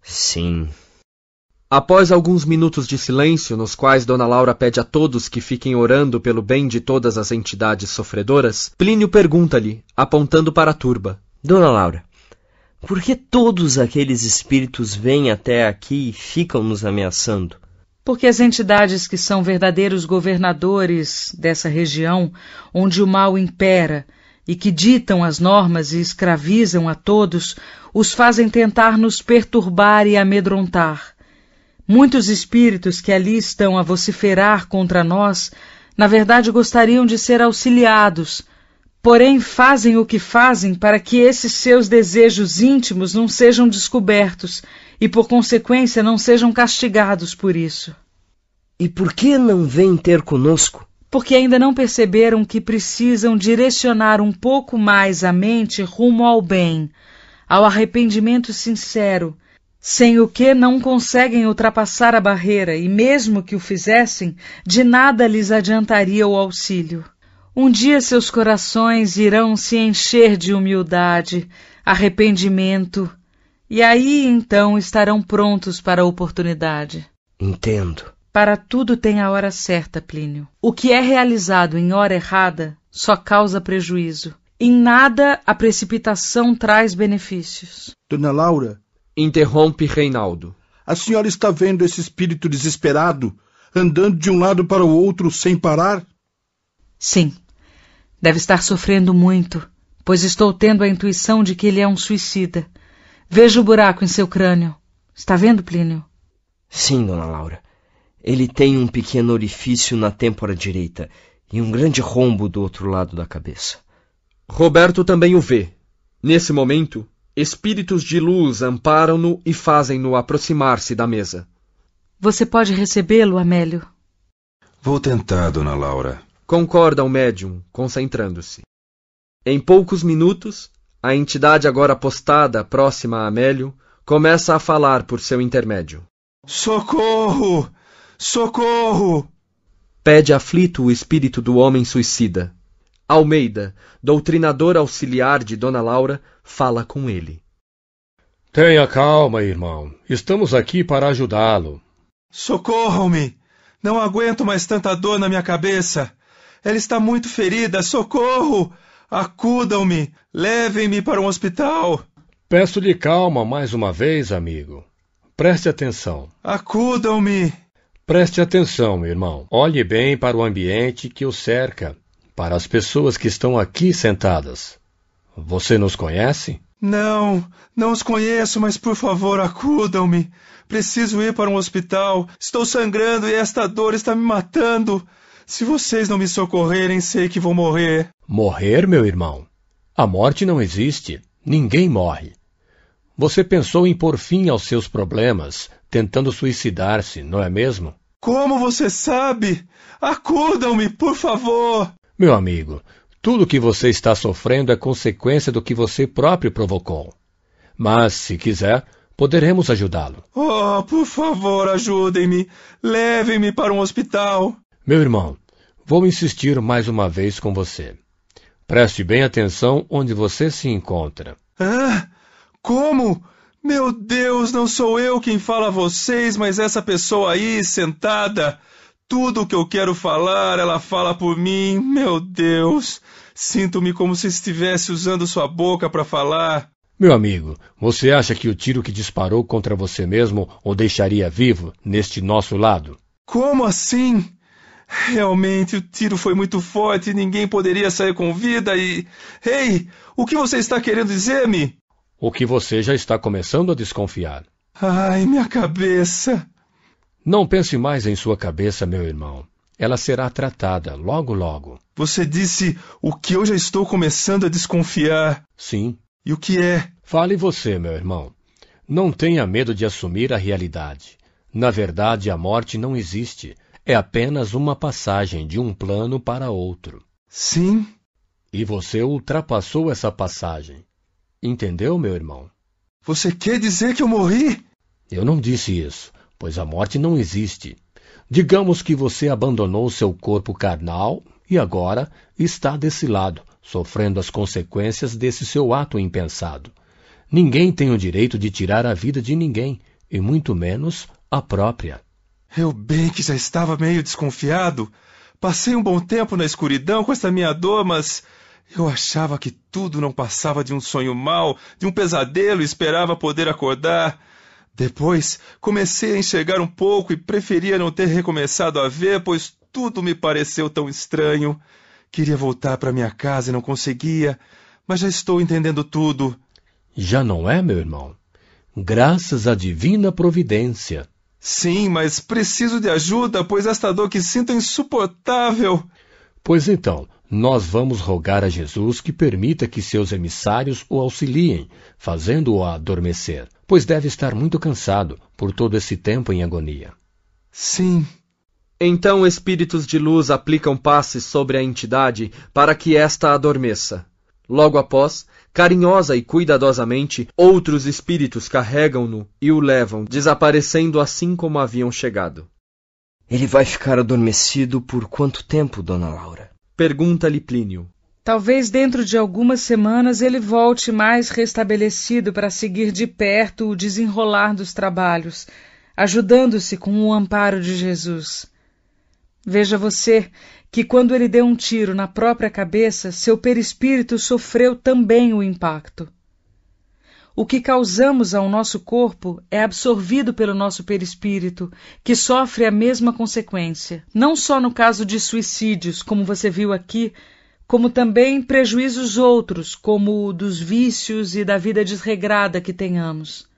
Sim, Após alguns minutos de silêncio, nos quais Dona Laura pede a todos que fiquem orando pelo bem de todas as entidades sofredoras, Plínio pergunta-lhe, apontando para a turba: Dona Laura, por que todos aqueles espíritos vêm até aqui e ficam nos ameaçando? Porque as entidades que são verdadeiros governadores dessa região, onde o mal impera, e que ditam as normas e escravizam a todos, os fazem tentar nos perturbar e amedrontar. Muitos espíritos que ali estão a vociferar contra nós, na verdade gostariam de ser auxiliados, porém fazem o que fazem para que esses seus desejos íntimos não sejam descobertos e, por consequência, não sejam castigados por isso. E por que não vêm ter conosco? Porque ainda não perceberam que precisam direcionar um pouco mais a mente rumo ao bem, ao arrependimento sincero sem o que não conseguem ultrapassar a barreira e, mesmo que o fizessem, de nada lhes adiantaria o auxílio. Um dia seus corações irão se encher de humildade, arrependimento, e aí então estarão prontos para a oportunidade. Entendo. Para tudo tem a hora certa, Plínio. O que é realizado em hora errada só causa prejuízo. Em nada a precipitação traz benefícios. Dona Laura, Interrompe Reinaldo. a senhora está vendo esse espírito desesperado, andando de um lado para o outro sem parar? Sim, deve estar sofrendo muito, pois estou tendo a intuição de que ele é um suicida. Veja o buraco em seu crânio. Está vendo, Plínio? Sim, dona Laura. Ele tem um pequeno orifício na têmpora direita e um grande rombo do outro lado da cabeça. Roberto também o vê. Nesse momento, espíritos de luz amparam-no e fazem-no aproximar-se da mesa. Você pode recebê-lo, Amélio? Vou tentar, dona Laura. Concorda o médium, concentrando-se. Em poucos minutos, a entidade agora postada próxima a Amélio começa a falar por seu intermédio. Socorro! Socorro! Pede aflito o espírito do homem suicida. Almeida, doutrinador auxiliar de Dona Laura, fala com ele. Tenha calma, irmão. Estamos aqui para ajudá-lo. Socorram-me! Não aguento mais tanta dor na minha cabeça. Ela está muito ferida. Socorro! Acudam-me! Levem-me para um hospital! Peço-lhe calma mais uma vez, amigo. Preste atenção. Acudam-me! Preste atenção, irmão. Olhe bem para o ambiente que o cerca, para as pessoas que estão aqui sentadas. Você nos conhece? Não, não os conheço, mas por favor, acudam-me. Preciso ir para um hospital. Estou sangrando e esta dor está me matando. Se vocês não me socorrerem, sei que vou morrer. Morrer, meu irmão? A morte não existe. Ninguém morre. Você pensou em pôr fim aos seus problemas, tentando suicidar-se, não é mesmo? Como você sabe? Acudam-me, por favor! Meu amigo, tudo que você está sofrendo é consequência do que você próprio provocou. Mas, se quiser, poderemos ajudá-lo. Oh, por favor, ajudem-me. Levem-me para um hospital. Meu irmão, vou insistir mais uma vez com você. Preste bem atenção onde você se encontra. Ah, como? Meu Deus, não sou eu quem fala a vocês, mas essa pessoa aí, sentada. Tudo o que eu quero falar, ela fala por mim. Meu Deus, sinto-me como se estivesse usando sua boca para falar. Meu amigo, você acha que o tiro que disparou contra você mesmo o deixaria vivo neste nosso lado? Como assim? Realmente, o tiro foi muito forte e ninguém poderia sair com vida e. Ei, o que você está querendo dizer-me? O que você já está começando a desconfiar. Ai, minha cabeça. Não pense mais em sua cabeça, meu irmão. Ela será tratada logo, logo. Você disse o que eu já estou começando a desconfiar. Sim. E o que é? Fale você, meu irmão. Não tenha medo de assumir a realidade. Na verdade, a morte não existe. É apenas uma passagem de um plano para outro. Sim. E você ultrapassou essa passagem. Entendeu, meu irmão? Você quer dizer que eu morri? Eu não disse isso, pois a morte não existe. Digamos que você abandonou seu corpo carnal e agora está desse lado, sofrendo as consequências desse seu ato impensado. Ninguém tem o direito de tirar a vida de ninguém, e muito menos a própria. Eu bem que já estava meio desconfiado. Passei um bom tempo na escuridão com essa minha dor, mas eu achava que tudo não passava de um sonho mau, de um pesadelo e esperava poder acordar. Depois comecei a enxergar um pouco e preferia não ter recomeçado a ver, pois tudo me pareceu tão estranho. Queria voltar para minha casa e não conseguia, mas já estou entendendo tudo. Já não é, meu irmão? Graças à divina providência. Sim, mas preciso de ajuda, pois esta dor que sinto é insuportável. Pois então, nós vamos rogar a Jesus que permita que seus emissários o auxiliem, fazendo-o adormecer, pois deve estar muito cansado por todo esse tempo em agonia. Sim. Então espíritos de luz aplicam passes sobre a entidade para que esta adormeça. Logo após, carinhosa e cuidadosamente, outros espíritos carregam-no e o levam, desaparecendo assim como haviam chegado. Ele vai ficar adormecido por quanto tempo, dona Laura? Pergunta-lhe Plínio. Talvez dentro de algumas semanas ele volte mais restabelecido para seguir de perto o desenrolar dos trabalhos. ajudando-se com o amparo de Jesus. Veja você que quando ele deu um tiro na própria cabeça, seu perispírito sofreu também o impacto. O que causamos ao nosso corpo é absorvido pelo nosso perispírito, que sofre a mesma consequência, não só no caso de suicídios, como você viu aqui, como também prejuízos outros, como o dos vícios e da vida desregrada que tenhamos.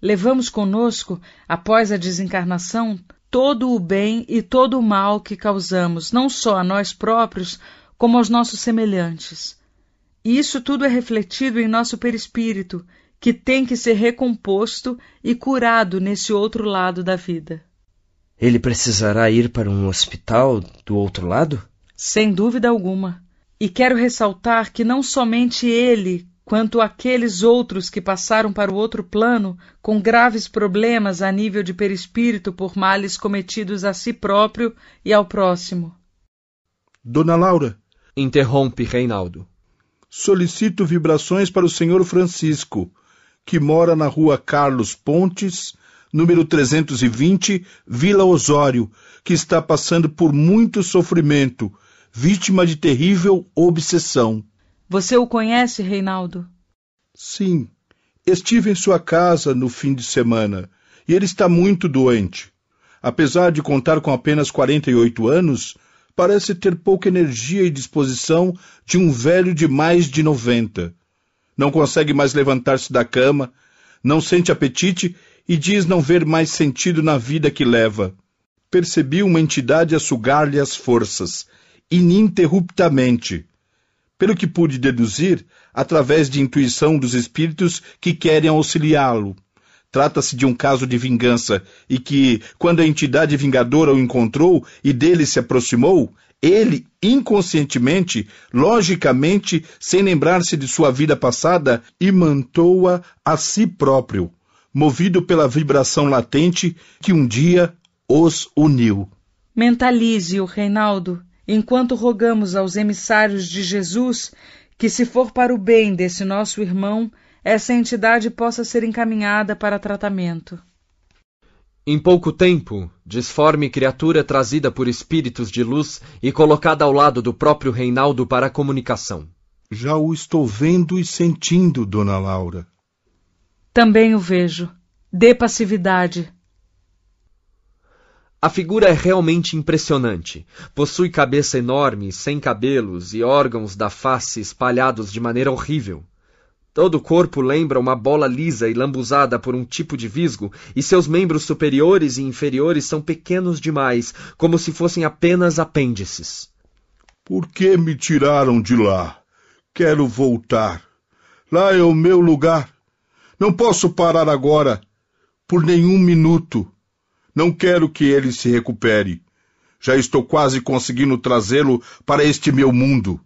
Levamos conosco, após a desencarnação, todo o bem e todo o mal que causamos, não só a nós próprios, como aos nossos semelhantes. E isso tudo é refletido em nosso perispírito, que tem que ser recomposto e curado nesse outro lado da vida. Ele precisará ir para um hospital do outro lado? Sem dúvida alguma. E quero ressaltar que não somente ele, quanto aqueles outros que passaram para o outro plano com graves problemas a nível de perispírito por males cometidos a si próprio e ao próximo. Dona Laura, interrompe Reinaldo. Solicito vibrações para o senhor Francisco, que mora na rua Carlos Pontes, número 320, Vila Osório, que está passando por muito sofrimento, vítima de terrível obsessão. Você o conhece, Reinaldo? Sim. Estive em sua casa no fim de semana e ele está muito doente. Apesar de contar com apenas 48 anos, parece ter pouca energia e disposição de um velho de mais de noventa. Não consegue mais levantar-se da cama, não sente apetite e diz não ver mais sentido na vida que leva. Percebi uma entidade a sugar-lhe as forças, ininterruptamente. Pelo que pude deduzir, através de intuição dos espíritos que querem auxiliá-lo. Trata-se de um caso de vingança e que, quando a entidade vingadora o encontrou e dele se aproximou, ele, inconscientemente, logicamente, sem lembrar-se de sua vida passada, imantou-a a si próprio, movido pela vibração latente que um dia os uniu. Mentalize-o, Reinaldo, enquanto rogamos aos emissários de Jesus que, se for para o bem desse nosso irmão, essa entidade possa ser encaminhada para tratamento. Em pouco tempo, disforme criatura trazida por espíritos de luz e colocada ao lado do próprio Reinaldo para a comunicação. Já o estou vendo e sentindo, dona Laura. Também o vejo. Dê passividade. A figura é realmente impressionante. Possui cabeça enorme, sem cabelos e órgãos da face espalhados de maneira horrível. Todo o corpo lembra uma bola lisa e lambuzada por um tipo de visgo, e seus membros superiores e inferiores são pequenos demais, como se fossem apenas apêndices. Por que me tiraram de lá? Quero voltar. Lá é o meu lugar. Não posso parar agora, por nenhum minuto. Não quero que ele se recupere. Já estou quase conseguindo trazê-lo para este meu mundo.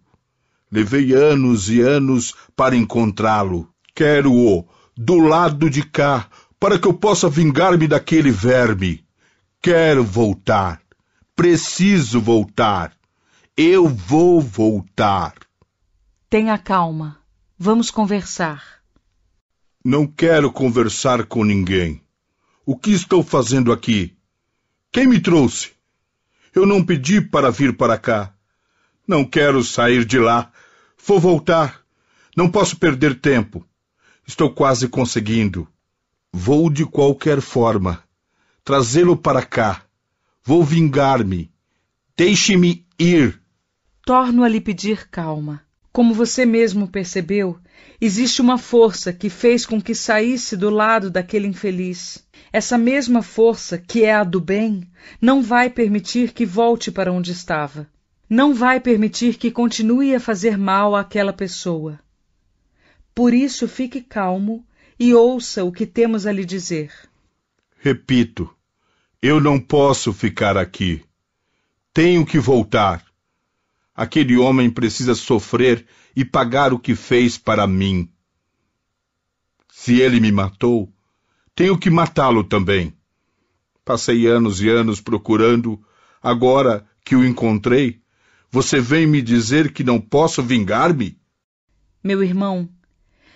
Levei anos e anos para encontrá-lo. Quero-o do lado de cá, para que eu possa vingar-me daquele verme. Quero voltar. Preciso voltar. Eu vou voltar. Tenha calma. Vamos conversar. Não quero conversar com ninguém. O que estou fazendo aqui? Quem me trouxe? Eu não pedi para vir para cá. Não quero sair de lá. Vou voltar. Não posso perder tempo. Estou quase conseguindo. Vou de qualquer forma. Trazê-lo para cá. Vou vingar-me. Deixe-me ir. Torno a lhe pedir calma. Como você mesmo percebeu, existe uma força que fez com que saísse do lado daquele infeliz. Essa mesma força, que é a do bem, não vai permitir que volte para onde estava não vai permitir que continue a fazer mal àquela pessoa. Por isso, fique calmo e ouça o que temos a lhe dizer. Repito, eu não posso ficar aqui. Tenho que voltar. Aquele homem precisa sofrer e pagar o que fez para mim. Se ele me matou, tenho que matá-lo também. Passei anos e anos procurando, agora que o encontrei, você vem me dizer que não posso vingar-me? Meu irmão,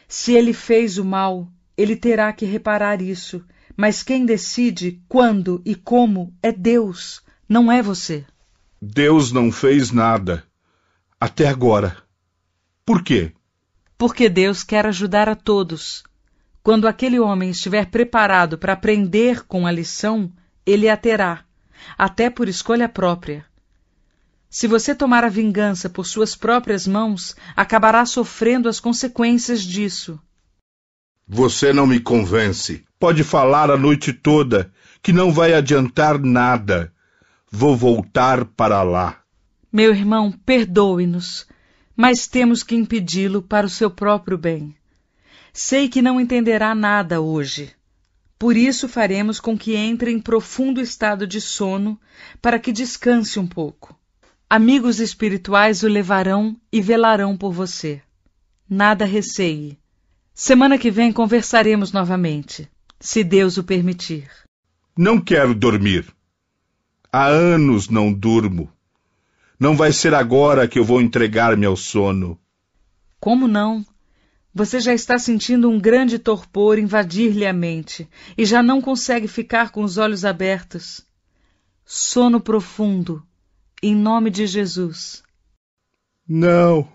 se ele fez o mal, ele terá que reparar isso, Mas quem decide quando e como é Deus, não é você. Deus não fez nada. Até agora. Por quê? Porque Deus quer ajudar a todos. Quando aquele homem estiver preparado para aprender com a lição, ele a terá, até por escolha própria. Se você tomar a vingança por suas próprias mãos, acabará sofrendo as consequências disso. Você não me convence. Pode falar a noite toda, que não vai adiantar nada. Vou voltar para lá. Meu irmão, perdoe-nos, mas temos que impedi-lo para o seu próprio bem. Sei que não entenderá nada hoje. Por isso faremos com que entre em profundo estado de sono, para que descanse um pouco. Amigos espirituais o levarão e velarão por você. Nada receie. Semana que vem conversaremos novamente, se Deus o permitir. Não quero dormir. Há anos não durmo. Não vai ser agora que eu vou entregar-me ao sono. Como não? Você já está sentindo um grande torpor invadir-lhe a mente e já não consegue ficar com os olhos abertos. Sono profundo em nome de Jesus. Não,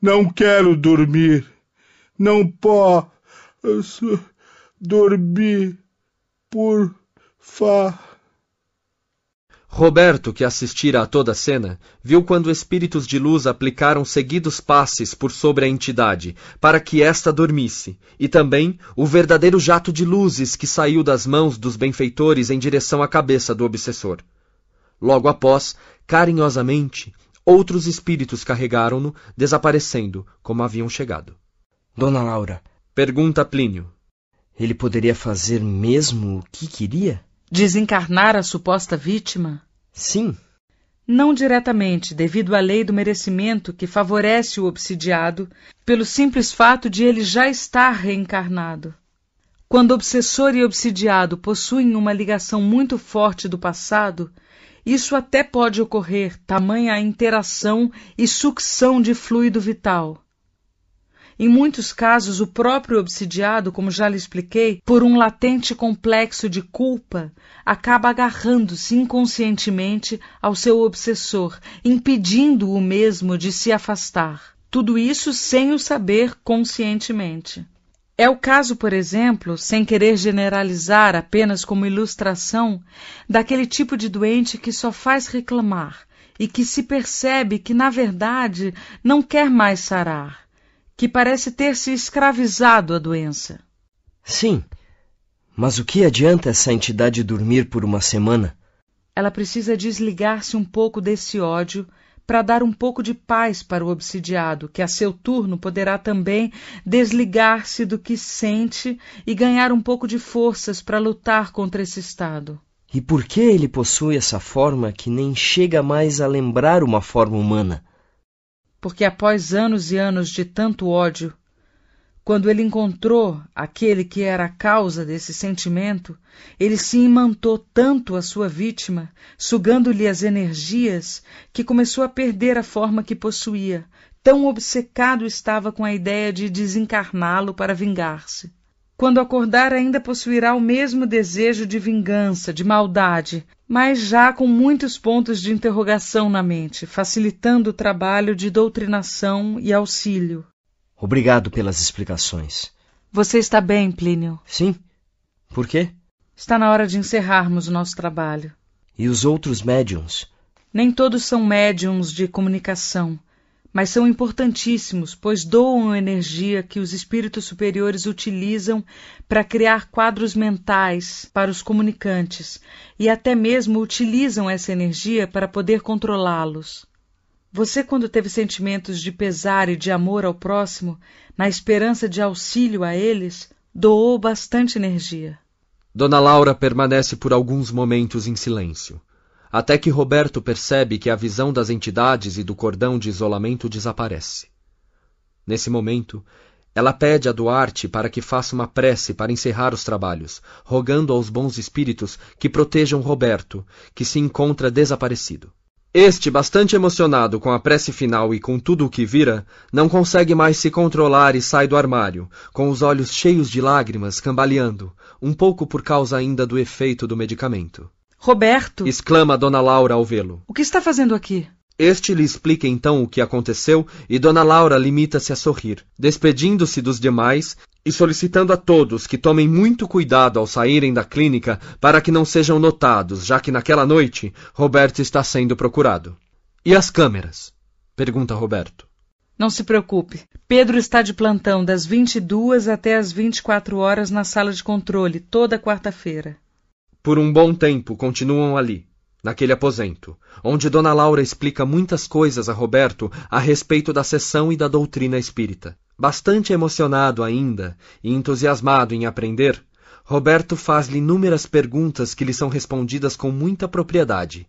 não quero dormir. Não posso dormir, por fa. Roberto, que assistira a toda a cena, viu quando espíritos de luz aplicaram seguidos passes por sobre a entidade, para que esta dormisse, e também o verdadeiro jato de luzes que saiu das mãos dos benfeitores em direção à cabeça do obsessor. Logo após, carinhosamente, outros espíritos carregaram-no, desaparecendo, como haviam chegado. Dona Laura. Pergunta Plínio. Ele poderia fazer mesmo o que queria? Desencarnar a suposta vítima? Sim. Não diretamente, devido à lei do merecimento que favorece o obsidiado, pelo simples fato de ele já estar reencarnado. Quando obsessor e obsidiado possuem uma ligação muito forte do passado, isso até pode ocorrer, tamanha a interação e sucção de fluido vital. Em muitos casos, o próprio obsidiado, como já lhe expliquei, por um latente complexo de culpa, acaba agarrando-se inconscientemente ao seu obsessor, impedindo o mesmo de se afastar. Tudo isso sem o saber conscientemente. É o caso, por exemplo, sem querer generalizar apenas como ilustração, daquele tipo de doente que só faz reclamar e que se percebe que, na verdade, não quer mais sarar, que parece ter se escravizado à doença. Sim, mas o que adianta essa entidade dormir por uma semana? Ela precisa desligar-se um pouco desse ódio para dar um pouco de paz para o obsidiado, que a seu turno poderá também desligar-se do que sente e ganhar um pouco de forças para lutar contra esse estado. E por que ele possui essa forma que nem chega mais a lembrar uma forma humana? Porque após anos e anos de tanto ódio, quando ele encontrou aquele que era a causa desse sentimento, ele se imantou tanto à sua vítima, sugando-lhe as energias, que começou a perder a forma que possuía. Tão obcecado estava com a ideia de desencarná-lo para vingar-se. Quando acordar, ainda possuirá o mesmo desejo de vingança, de maldade, mas já com muitos pontos de interrogação na mente, facilitando o trabalho de doutrinação e auxílio. Obrigado pelas explicações. Você está bem, Plínio? Sim. Por quê? Está na hora de encerrarmos o nosso trabalho. E os outros médiums? Nem todos são médiums de comunicação, mas são importantíssimos, pois doam energia que os espíritos superiores utilizam para criar quadros mentais para os comunicantes e até mesmo utilizam essa energia para poder controlá-los. Você, quando teve sentimentos de pesar e de amor ao próximo, na esperança de auxílio a eles, doou bastante energia. Dona Laura permanece por alguns momentos em silêncio, até que Roberto percebe que a visão das entidades e do cordão de isolamento desaparece. Nesse momento, ela pede a Duarte para que faça uma prece para encerrar os trabalhos, rogando aos bons espíritos que protejam Roberto, que se encontra desaparecido. Este, bastante emocionado com a prece final e com tudo o que vira, não consegue mais se controlar e sai do armário, com os olhos cheios de lágrimas, cambaleando, um pouco por causa ainda do efeito do medicamento. Roberto! exclama Dona Laura ao vê-lo. O que está fazendo aqui? Este lhe explica então o que aconteceu e Dona Laura limita-se a sorrir, despedindo-se dos demais e solicitando a todos que tomem muito cuidado ao saírem da clínica para que não sejam notados, já que naquela noite Roberto está sendo procurado. E as câmeras? pergunta Roberto. Não se preocupe. Pedro está de plantão das 22 até as 24 horas na sala de controle, toda quarta-feira. Por um bom tempo continuam ali, naquele aposento, onde Dona Laura explica muitas coisas a Roberto a respeito da sessão e da doutrina espírita. Bastante emocionado ainda e entusiasmado em aprender, Roberto faz-lhe inúmeras perguntas que lhe são respondidas com muita propriedade.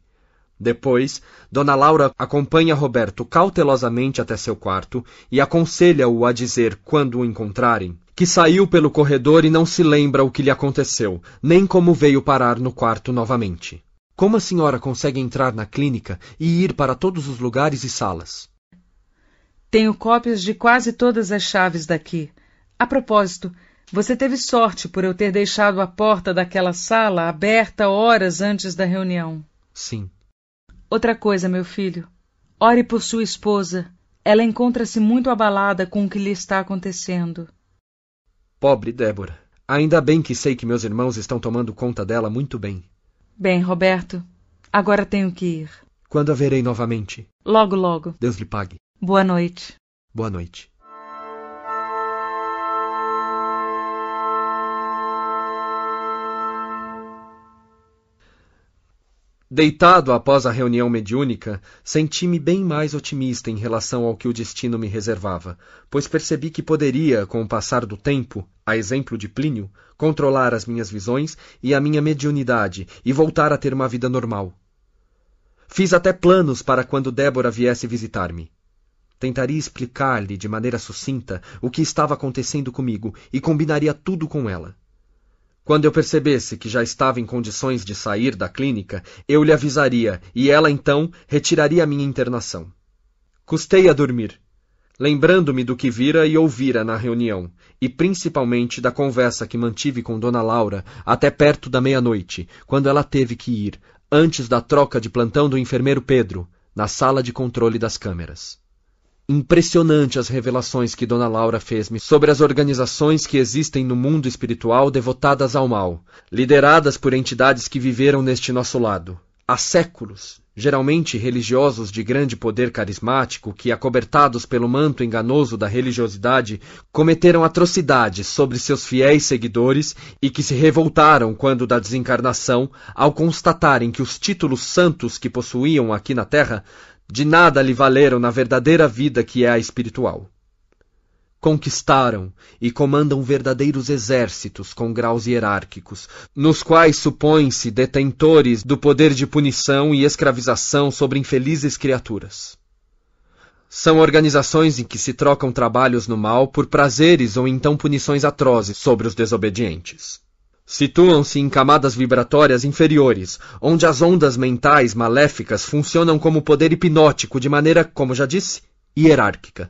Depois, Dona Laura acompanha Roberto cautelosamente até seu quarto e aconselha-o a dizer, quando o encontrarem, que saiu pelo corredor e não se lembra o que lhe aconteceu, nem como veio parar no quarto novamente. Como a senhora consegue entrar na clínica e ir para todos os lugares e salas? Tenho cópias de quase todas as chaves daqui. A propósito, você teve sorte por eu ter deixado a porta daquela sala aberta horas antes da reunião. Sim. Outra coisa, meu filho. Ore por sua esposa. Ela encontra-se muito abalada com o que lhe está acontecendo. Pobre Débora. Ainda bem que sei que meus irmãos estão tomando conta dela muito bem. Bem, Roberto, agora tenho que ir. Quando a verei novamente? Logo, logo. Deus lhe pague. Boa noite. Boa noite. Deitado após a reunião mediúnica, senti-me bem mais otimista em relação ao que o destino me reservava, pois percebi que poderia, com o passar do tempo, a exemplo de Plínio, controlar as minhas visões e a minha mediunidade e voltar a ter uma vida normal. Fiz até planos para quando Débora viesse visitar-me. Tentaria explicar-lhe de maneira sucinta o que estava acontecendo comigo e combinaria tudo com ela. Quando eu percebesse que já estava em condições de sair da clínica, eu lhe avisaria e ela então retiraria a minha internação. Custei a dormir, lembrando-me do que vira e ouvira na reunião, e principalmente da conversa que mantive com Dona Laura até perto da meia-noite, quando ela teve que ir, antes da troca de plantão do enfermeiro Pedro, na sala de controle das câmeras. Impressionante as revelações que Dona Laura fez-me sobre as organizações que existem no mundo espiritual devotadas ao mal, lideradas por entidades que viveram neste nosso lado. Há séculos, geralmente religiosos de grande poder carismático, que, acobertados pelo manto enganoso da religiosidade, cometeram atrocidades sobre seus fiéis seguidores e que se revoltaram quando da desencarnação, ao constatarem que os títulos santos que possuíam aqui na Terra de nada lhe valeram na verdadeira vida que é a espiritual. Conquistaram e comandam verdadeiros exércitos com graus hierárquicos, nos quais supõem-se detentores do poder de punição e escravização sobre infelizes criaturas. São organizações em que se trocam trabalhos no mal por prazeres ou então punições atrozes sobre os desobedientes. Situam-se em camadas vibratórias inferiores, onde as ondas mentais maléficas funcionam como poder hipnótico de maneira, como já disse, hierárquica.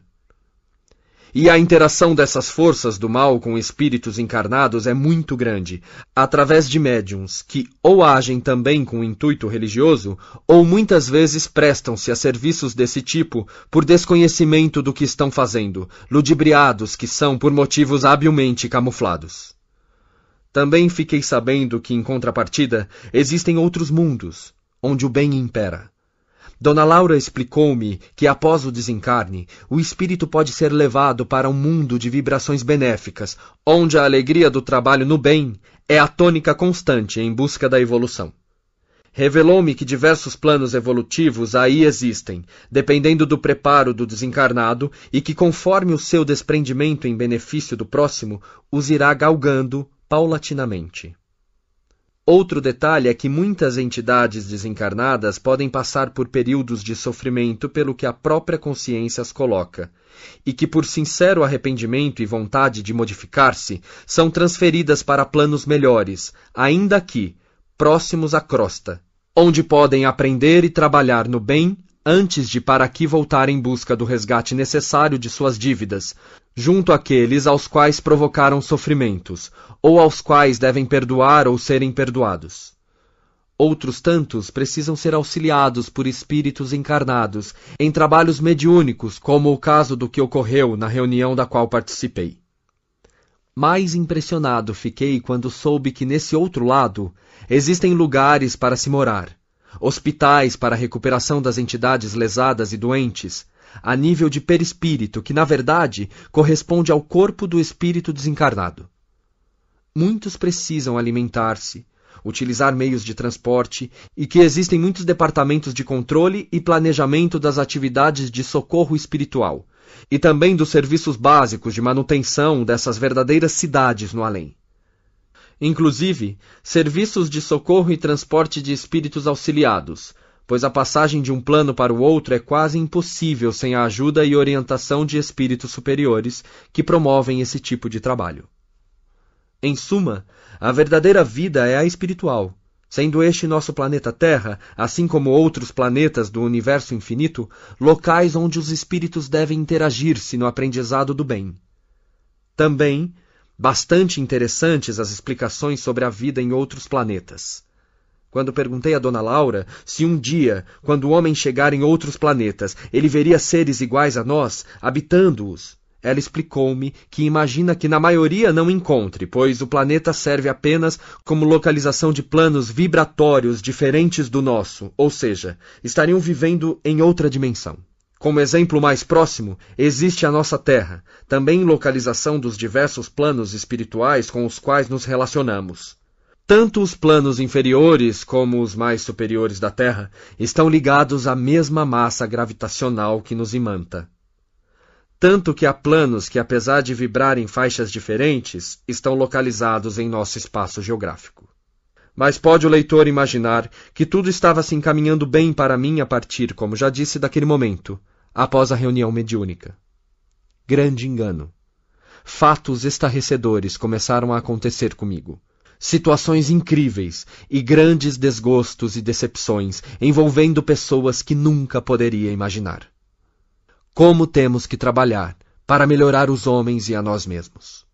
E a interação dessas forças do mal com espíritos encarnados é muito grande, através de médiums que ou agem também com intuito religioso, ou muitas vezes prestam-se a serviços desse tipo por desconhecimento do que estão fazendo, ludibriados que são por motivos habilmente camuflados. Também fiquei sabendo que, em contrapartida, existem outros mundos, onde o bem impera. Dona Laura explicou-me que, após o desencarne, o espírito pode ser levado para um mundo de vibrações benéficas, onde a alegria do trabalho no bem é a tônica constante em busca da evolução. Revelou-me que diversos planos evolutivos aí existem, dependendo do preparo do desencarnado, e que, conforme o seu desprendimento em benefício do próximo, os irá galgando paulatinamente. Outro detalhe é que muitas entidades desencarnadas podem passar por períodos de sofrimento pelo que a própria consciência as coloca, e que, por sincero arrependimento e vontade de modificar-se, são transferidas para planos melhores, ainda aqui, próximos à crosta, onde podem aprender e trabalhar no bem antes de para aqui voltar em busca do resgate necessário de suas dívidas, junto àqueles aos quais provocaram sofrimentos, ou aos quais devem perdoar ou serem perdoados. Outros tantos precisam ser auxiliados por espíritos encarnados em trabalhos mediúnicos, como o caso do que ocorreu na reunião da qual participei. Mais impressionado fiquei quando soube que nesse outro lado existem lugares para se morar hospitais para a recuperação das entidades lesadas e doentes, a nível de perispírito, que na verdade corresponde ao corpo do espírito desencarnado. Muitos precisam alimentar-se, utilizar meios de transporte e que existem muitos departamentos de controle e planejamento das atividades de socorro espiritual e também dos serviços básicos de manutenção dessas verdadeiras cidades no além inclusive serviços de socorro e transporte de espíritos auxiliados, pois a passagem de um plano para o outro é quase impossível sem a ajuda e orientação de espíritos superiores que promovem esse tipo de trabalho. Em suma, a verdadeira vida é a espiritual, sendo este nosso planeta Terra, assim como outros planetas do universo infinito, locais onde os espíritos devem interagir-se no aprendizado do bem. Também Bastante interessantes as explicações sobre a vida em outros planetas. Quando perguntei a Dona Laura se um dia, quando o homem chegar em outros planetas, ele veria seres iguais a nós, habitando-os, ela explicou-me que imagina que na maioria não encontre, pois o planeta serve apenas como localização de planos vibratórios diferentes do nosso, ou seja, estariam vivendo em outra dimensão. Como exemplo mais próximo, existe a nossa Terra, também localização dos diversos planos espirituais com os quais nos relacionamos. Tanto os planos inferiores como os mais superiores da Terra estão ligados à mesma massa gravitacional que nos imanta. Tanto que há planos que, apesar de vibrar em faixas diferentes, estão localizados em nosso espaço geográfico. Mas pode o leitor imaginar que tudo estava se encaminhando bem para mim a partir, como já disse, daquele momento, após a reunião mediúnica. Grande engano. Fatos estarrecedores começaram a acontecer comigo. Situações incríveis e grandes desgostos e decepções envolvendo pessoas que nunca poderia imaginar. Como temos que trabalhar para melhorar os homens e a nós mesmos.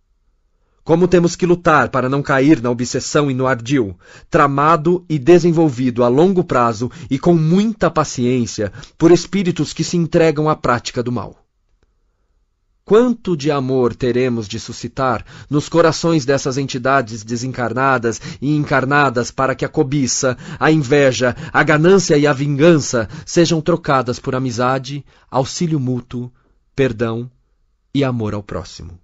Como temos que lutar para não cair na obsessão e no ardil, tramado e desenvolvido a longo prazo e com muita paciência por espíritos que se entregam à prática do mal. Quanto de amor teremos de suscitar nos corações dessas entidades desencarnadas e encarnadas para que a cobiça, a inveja, a ganância e a vingança sejam trocadas por amizade, auxílio mútuo, perdão e amor ao próximo.